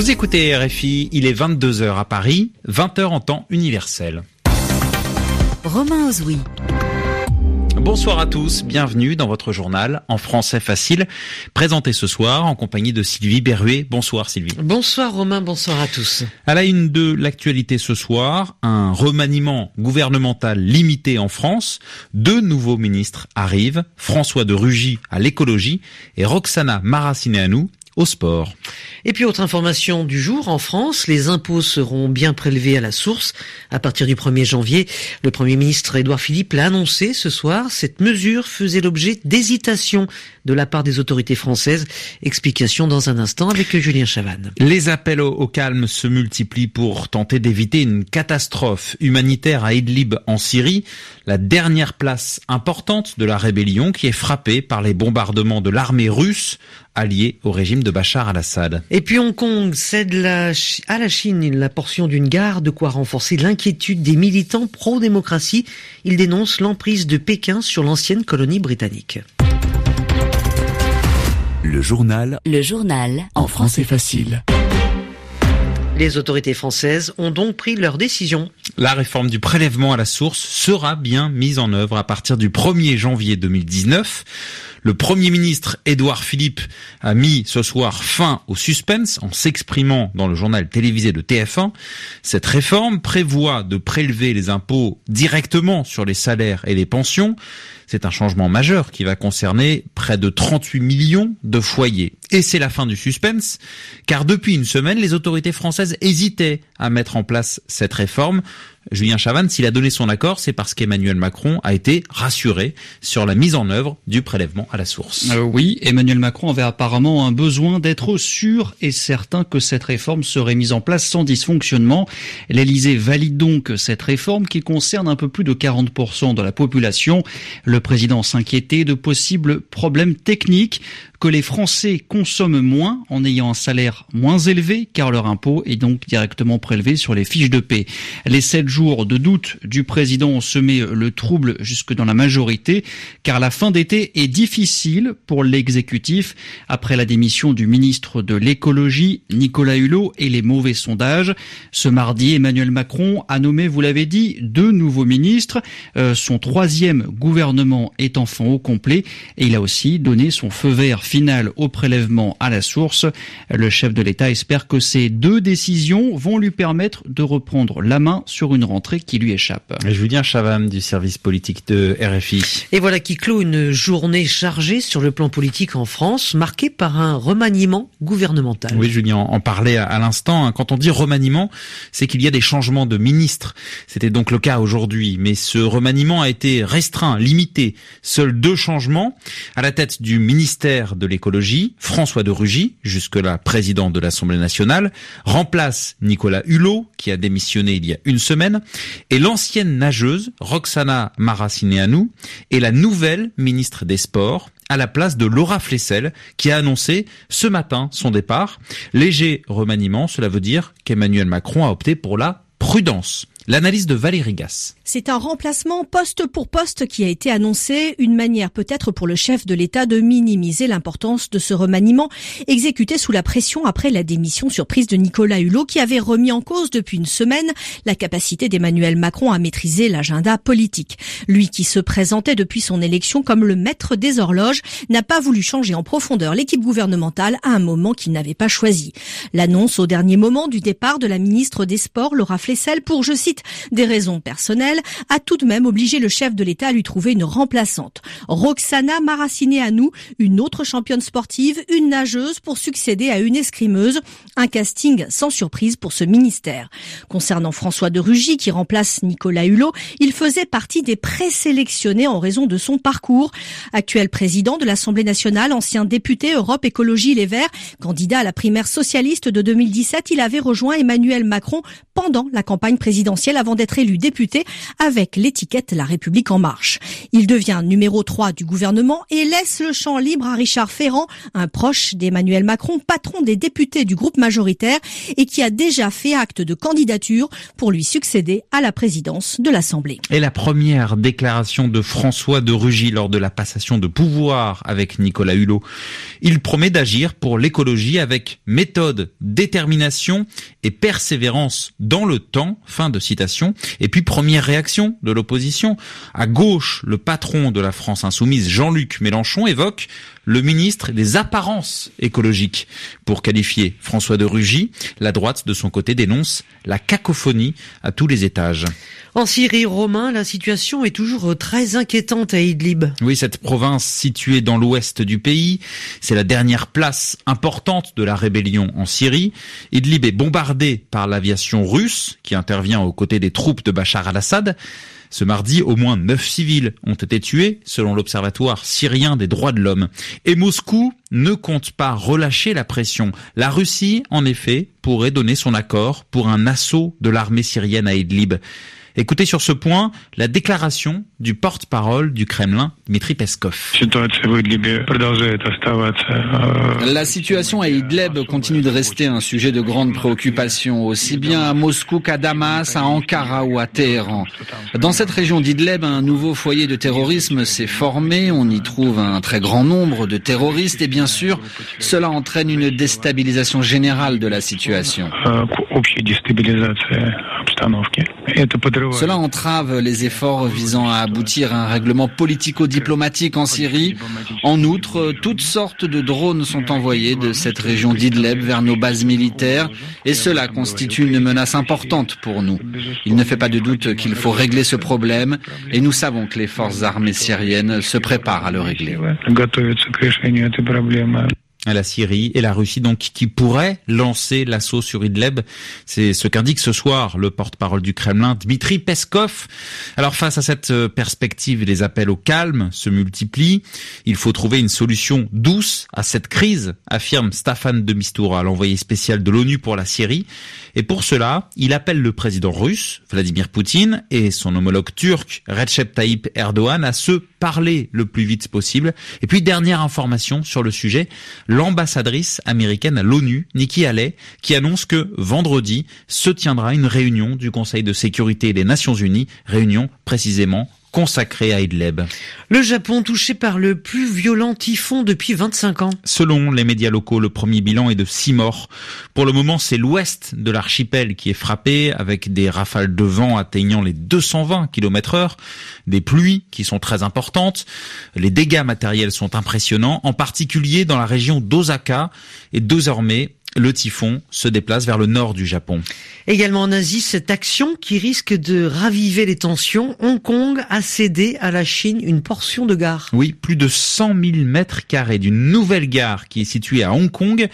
Vous écoutez RFI, il est 22h à Paris, 20h en temps universel. Romain Ozoui. Bonsoir à tous, bienvenue dans votre journal en français facile, présenté ce soir en compagnie de Sylvie Berruet. Bonsoir Sylvie. Bonsoir Romain, bonsoir à tous. À la une de l'actualité ce soir, un remaniement gouvernemental limité en France. Deux nouveaux ministres arrivent, François de Rugy à l'écologie et Roxana Maracineanu au sport. Et puis autre information du jour, en France, les impôts seront bien prélevés à la source à partir du 1er janvier. Le Premier ministre Édouard Philippe l'a annoncé ce soir. Cette mesure faisait l'objet d'hésitation de la part des autorités françaises. Explication dans un instant avec Julien Chavannes. Les appels au, calme se multiplient pour tenter d'éviter une catastrophe humanitaire à Idlib en Syrie, la dernière place importante de la rébellion qui est frappée par les bombardements de l'armée russe alliée au régime de Bachar al-Assad. Et puis Hong Kong cède à la Chine la portion d'une gare, de quoi renforcer l'inquiétude des militants pro-démocratie. Ils dénoncent l'emprise de Pékin sur l'ancienne colonie britannique. Le journal. Le journal. En français facile. Les autorités françaises ont donc pris leur décision. La réforme du prélèvement à la source sera bien mise en œuvre à partir du 1er janvier 2019. Le Premier ministre Édouard Philippe a mis ce soir fin au suspense en s'exprimant dans le journal télévisé de TF1. Cette réforme prévoit de prélever les impôts directement sur les salaires et les pensions. C'est un changement majeur qui va concerner près de 38 millions de foyers. Et c'est la fin du suspense, car depuis une semaine, les autorités françaises hésitaient à mettre en place cette réforme. Julien Chavannes, s'il a donné son accord, c'est parce qu'Emmanuel Macron a été rassuré sur la mise en œuvre du prélèvement à la source. Euh, oui, Emmanuel Macron avait apparemment un besoin d'être sûr et certain que cette réforme serait mise en place sans dysfonctionnement. L'Élysée valide donc cette réforme qui concerne un peu plus de 40% de la population. Président s'inquiétait de possibles problèmes techniques que les Français consomment moins en ayant un salaire moins élevé car leur impôt est donc directement prélevé sur les fiches de paix. Les sept jours de doute du président ont semé le trouble jusque dans la majorité car la fin d'été est difficile pour l'exécutif après la démission du ministre de l'écologie Nicolas Hulot et les mauvais sondages. Ce mardi, Emmanuel Macron a nommé, vous l'avez dit, deux nouveaux ministres. Euh, son troisième gouvernement est enfin au complet et il a aussi donné son feu vert final au prélèvement à la source. Le chef de l'État espère que ces deux décisions vont lui permettre de reprendre la main sur une rentrée qui lui échappe. Julien Chavam du service politique de RFI. Et voilà qui clôt une journée chargée sur le plan politique en France, marquée par un remaniement gouvernemental. Oui, Julien en parlait à l'instant. Hein. Quand on dit remaniement, c'est qu'il y a des changements de ministres. C'était donc le cas aujourd'hui, mais ce remaniement a été restreint, limité. Seuls deux changements à la tête du ministère de l'écologie, François de Rugy, jusque-là président de l'Assemblée nationale, remplace Nicolas Hulot, qui a démissionné il y a une semaine, et l'ancienne nageuse Roxana Maracineanu est la nouvelle ministre des Sports à la place de Laura Flessel, qui a annoncé ce matin son départ. Léger remaniement, cela veut dire qu'Emmanuel Macron a opté pour la prudence. L'analyse de Valérie Gasse. C'est un remplacement poste pour poste qui a été annoncé, une manière peut-être pour le chef de l'État de minimiser l'importance de ce remaniement exécuté sous la pression après la démission surprise de Nicolas Hulot qui avait remis en cause depuis une semaine la capacité d'Emmanuel Macron à maîtriser l'agenda politique. Lui qui se présentait depuis son élection comme le maître des horloges n'a pas voulu changer en profondeur l'équipe gouvernementale à un moment qu'il n'avait pas choisi. L'annonce au dernier moment du départ de la ministre des Sports, Laura Flessel, pour, je cite, des raisons personnelles, a tout de même obligé le chef de l'État à lui trouver une remplaçante. Roxana nous, une autre championne sportive, une nageuse pour succéder à une escrimeuse. Un casting sans surprise pour ce ministère. Concernant François de Rugy qui remplace Nicolas Hulot, il faisait partie des présélectionnés en raison de son parcours. Actuel président de l'Assemblée nationale, ancien député Europe Écologie Les Verts, candidat à la primaire socialiste de 2017, il avait rejoint Emmanuel Macron pendant la campagne présidentielle présidentielle avant d'être élu député avec l'étiquette La République en marche. Il devient numéro 3 du gouvernement et laisse le champ libre à Richard Ferrand, un proche d'Emmanuel Macron, patron des députés du groupe majoritaire et qui a déjà fait acte de candidature pour lui succéder à la présidence de l'Assemblée. Et la première déclaration de François de Rugy lors de la passation de pouvoir avec Nicolas Hulot. Il promet d'agir pour l'écologie avec méthode, détermination et persévérance dans le temps. Fin de Et puis première réaction de l'opposition. À gauche, le patron de la France insoumise, Jean-Luc Mélenchon, évoque le ministre des apparences écologiques. Pour qualifier François de Rugy, la droite, de son côté, dénonce la cacophonie à tous les étages. En Syrie, Romain, la situation est toujours très inquiétante à Idlib. Oui, cette province située dans l'ouest du pays, c'est la dernière place importante de la rébellion en Syrie. Idlib est bombardé par l'aviation russe qui intervient aux côtés des troupes de Bachar al-Assad. Ce mardi, au moins neuf civils ont été tués, selon l'Observatoire syrien des droits de l'homme. Et Moscou ne compte pas relâcher la pression. La Russie, en effet, pourrait donner son accord pour un assaut de l'armée syrienne à Idlib. Écoutez sur ce point la déclaration du porte-parole du Kremlin, Dmitri Peskov. La situation à Idlib continue de rester un sujet de grande préoccupation, aussi bien à Moscou qu'à Damas, à Ankara ou à Téhéran. Dans cette région d'Idlib, un nouveau foyer de terrorisme s'est formé, on y trouve un très grand nombre de terroristes et bien sûr, cela entraîne une déstabilisation générale de la situation. Cela entrave les efforts visant à aboutir à un règlement politico-diplomatique en Syrie. En outre, toutes sortes de drones sont envoyés de cette région d'Idleb vers nos bases militaires et cela constitue une menace importante pour nous. Il ne fait pas de doute qu'il faut régler ce problème et nous savons que les forces armées syriennes se préparent à le régler la Syrie et la Russie donc qui pourraient lancer l'assaut sur Idlib. C'est ce qu'indique ce soir le porte-parole du Kremlin, Dmitri Peskov. Alors face à cette euh, perspective, les appels au calme se multiplient. Il faut trouver une solution douce à cette crise, affirme Staffan de Mistura, l'envoyé spécial de l'ONU pour la Syrie. Et pour cela, il appelle le président russe, Vladimir Poutine, et son homologue turc, Recep Tayyip Erdogan, à se parler le plus vite possible. Et puis, dernière information sur le sujet, l'ambassadrice américaine à l'ONU, Nikki Haley, qui annonce que vendredi se tiendra une réunion du Conseil de sécurité des Nations Unies, réunion précisément consacré à Idlib. Le Japon touché par le plus violent typhon depuis 25 ans. Selon les médias locaux, le premier bilan est de 6 morts. Pour le moment, c'est l'ouest de l'archipel qui est frappé avec des rafales de vent atteignant les 220 km heure, des pluies qui sont très importantes. Les dégâts matériels sont impressionnants, en particulier dans la région d'Osaka et désormais le typhon se déplace vers le nord du Japon. Également en Asie, cette action qui risque de raviver les tensions, Hong Kong a cédé à la Chine une portion de gare. Oui, plus de 100 000 mètres carrés d'une nouvelle gare qui est située à Hong Kong.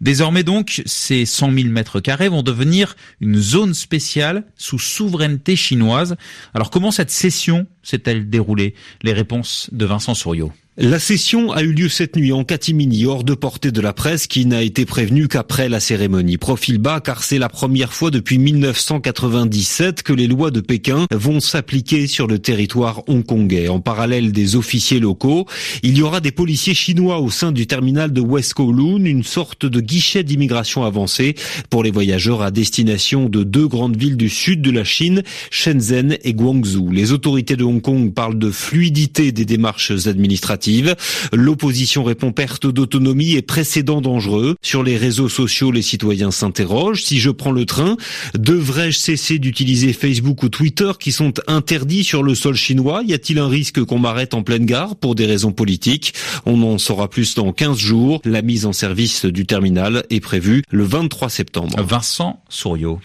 Désormais donc, ces 100 000 mètres carrés vont devenir une zone spéciale sous souveraineté chinoise. Alors comment cette cession s'est-elle déroulée? Les réponses de Vincent Souriau. La session a eu lieu cette nuit en catimini, hors de portée de la presse qui n'a été prévenue qu'après la cérémonie. Profil bas car c'est la première fois depuis 1997 que les lois de Pékin vont s'appliquer sur le territoire hongkongais. En parallèle des officiers locaux, il y aura des policiers chinois au sein du terminal de West Kowloon, une sorte de guichet d'immigration avancée pour les voyageurs à destination de deux grandes villes du sud de la Chine, Shenzhen et Guangzhou. Les autorités de Hong Kong parlent de fluidité des démarches administratives L'opposition répond perte d'autonomie et précédent dangereux. Sur les réseaux sociaux, les citoyens s'interrogent. Si je prends le train, devrais-je cesser d'utiliser Facebook ou Twitter qui sont interdits sur le sol chinois? Y a-t-il un risque qu'on m'arrête en pleine gare pour des raisons politiques? On en saura plus dans 15 jours. La mise en service du terminal est prévue le 23 septembre. Vincent Souriau.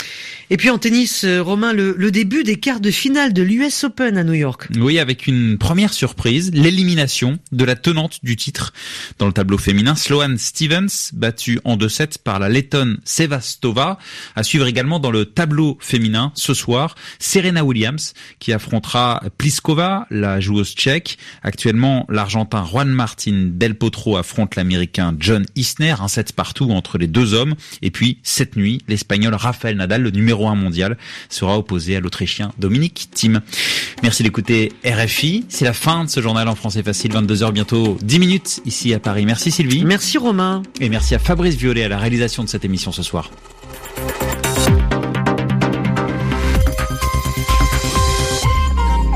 Et puis en tennis, euh, Romain, le, le début des quarts de finale de l'US Open à New York. Oui, avec une première surprise, l'élimination de la tenante du titre dans le tableau féminin, Sloane Stevens, battue en 2-7 par la lettonne Sevastova. À suivre également dans le tableau féminin ce soir, Serena Williams qui affrontera Pliskova, la joueuse tchèque. Actuellement, l'Argentin Juan Martin Del Potro affronte l'Américain John Isner, un set partout entre les deux hommes. Et puis, cette nuit, l'Espagnol Rafael Nadal, le numéro 1 mondial, sera opposé à l'Autrichien Dominique Thiem. Merci d'écouter RFI. C'est la fin de ce journal en français facile, 22h bientôt 10 minutes ici à Paris. Merci Sylvie. Merci Romain. Et merci à Fabrice Violet à la réalisation de cette émission ce soir.